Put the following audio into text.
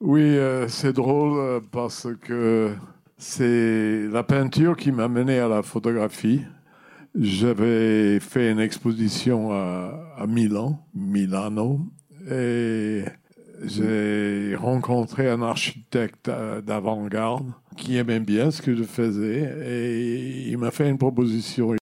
Oui, euh, c'est drôle euh, parce que c'est la peinture qui m'a mené à la photographie. J'avais fait une exposition à, Milan, Milano, et j'ai rencontré un architecte euh, d'avant-garde qui aimait bien ce que je faisais et il m'a fait une proposition.